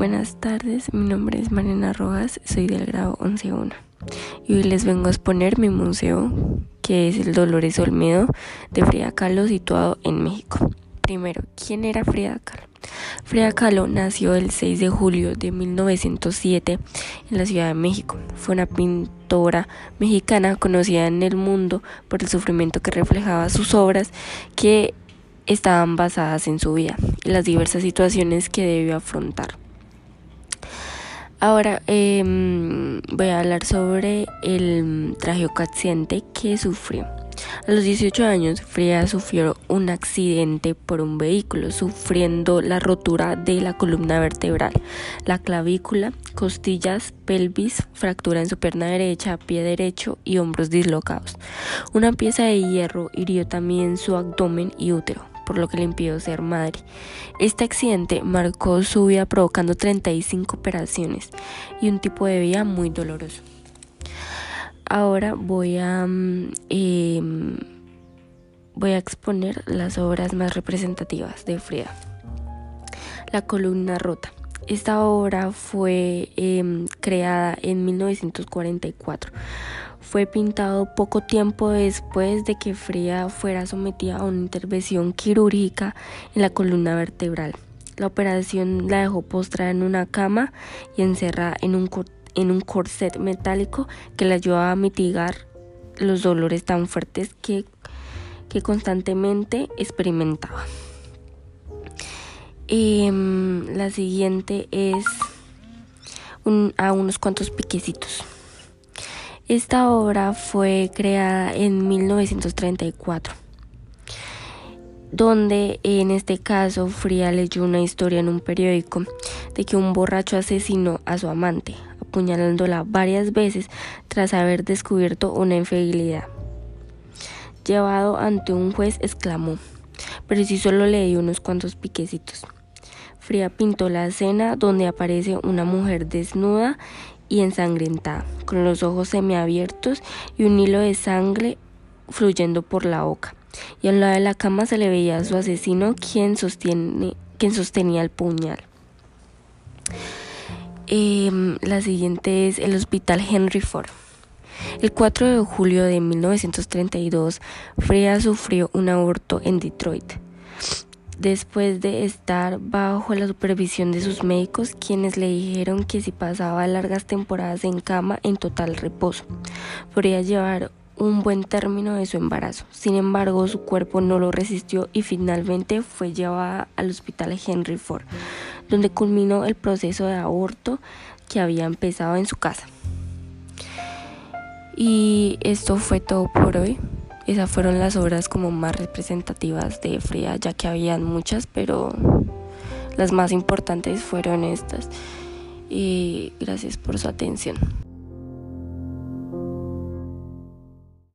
Buenas tardes, mi nombre es Mariana Rojas, soy del grado 11.1 y hoy les vengo a exponer mi museo que es el Dolores Olmedo de Frida Kahlo situado en México. Primero, ¿quién era Frida Kahlo? Frida Kahlo nació el 6 de julio de 1907 en la Ciudad de México. Fue una pintora mexicana conocida en el mundo por el sufrimiento que reflejaba sus obras que estaban basadas en su vida y las diversas situaciones que debió afrontar. Ahora em, voy a hablar sobre el trágico accidente que sufrió. A los 18 años, Frida sufrió un accidente por un vehículo, sufriendo la rotura de la columna vertebral, la clavícula, costillas, pelvis, fractura en su pierna derecha, pie derecho y hombros dislocados. Una pieza de hierro hirió también su abdomen y útero por lo que le impidió ser madre. Este accidente marcó su vida provocando 35 operaciones y un tipo de vida muy doloroso. Ahora voy a, mm, em, voy a exponer las obras más representativas de Frida. La columna rota. Esta obra fue em, creada en 1944 fue pintado poco tiempo después de que Frida fuera sometida a una intervención quirúrgica en la columna vertebral. La operación la dejó postrada en una cama y encerrada en un, corset metálico que la ayudaba a mitigar los dolores tan fuertes que constantemente experimentaba. Em, la siguiente es a unos cuantos piquecitos. Esta obra fue creada en 1934, donde en este caso Fría leyó una historia en un periódico de que un borracho asesinó a su amante, apuñalándola varias veces tras haber descubierto una infidelidad. Llevado ante un juez, exclamó, pero si solo leí unos cuantos piquecitos. Fría pintó la escena donde aparece una mujer desnuda y ensangrentada, con los ojos semiabiertos y un hilo de sangre fluyendo por la boca. Y al lado de la cama se le veía a su asesino quien, sostiene, sostenía el puñal. Em, la siguiente es el Hospital Henry Ford. El 4 de julio de 1932, Freya sufrió un aborto en Detroit después de estar bajo la supervisión de sus médicos, quienes le dijeron que si pasaba largas temporadas en cama en total reposo, podría llevar un buen término de su embarazo. Sin embargo, su cuerpo no lo resistió y finalmente fue llevada al hospital Henry Ford, donde culminó el proceso de aborto que había empezado en su casa. Y esto fue todo por hoy. Esas fueron las obras como más representativas de Frida, ya que habían muchas, pero las más importantes fueron estas. Y gracias por su atención.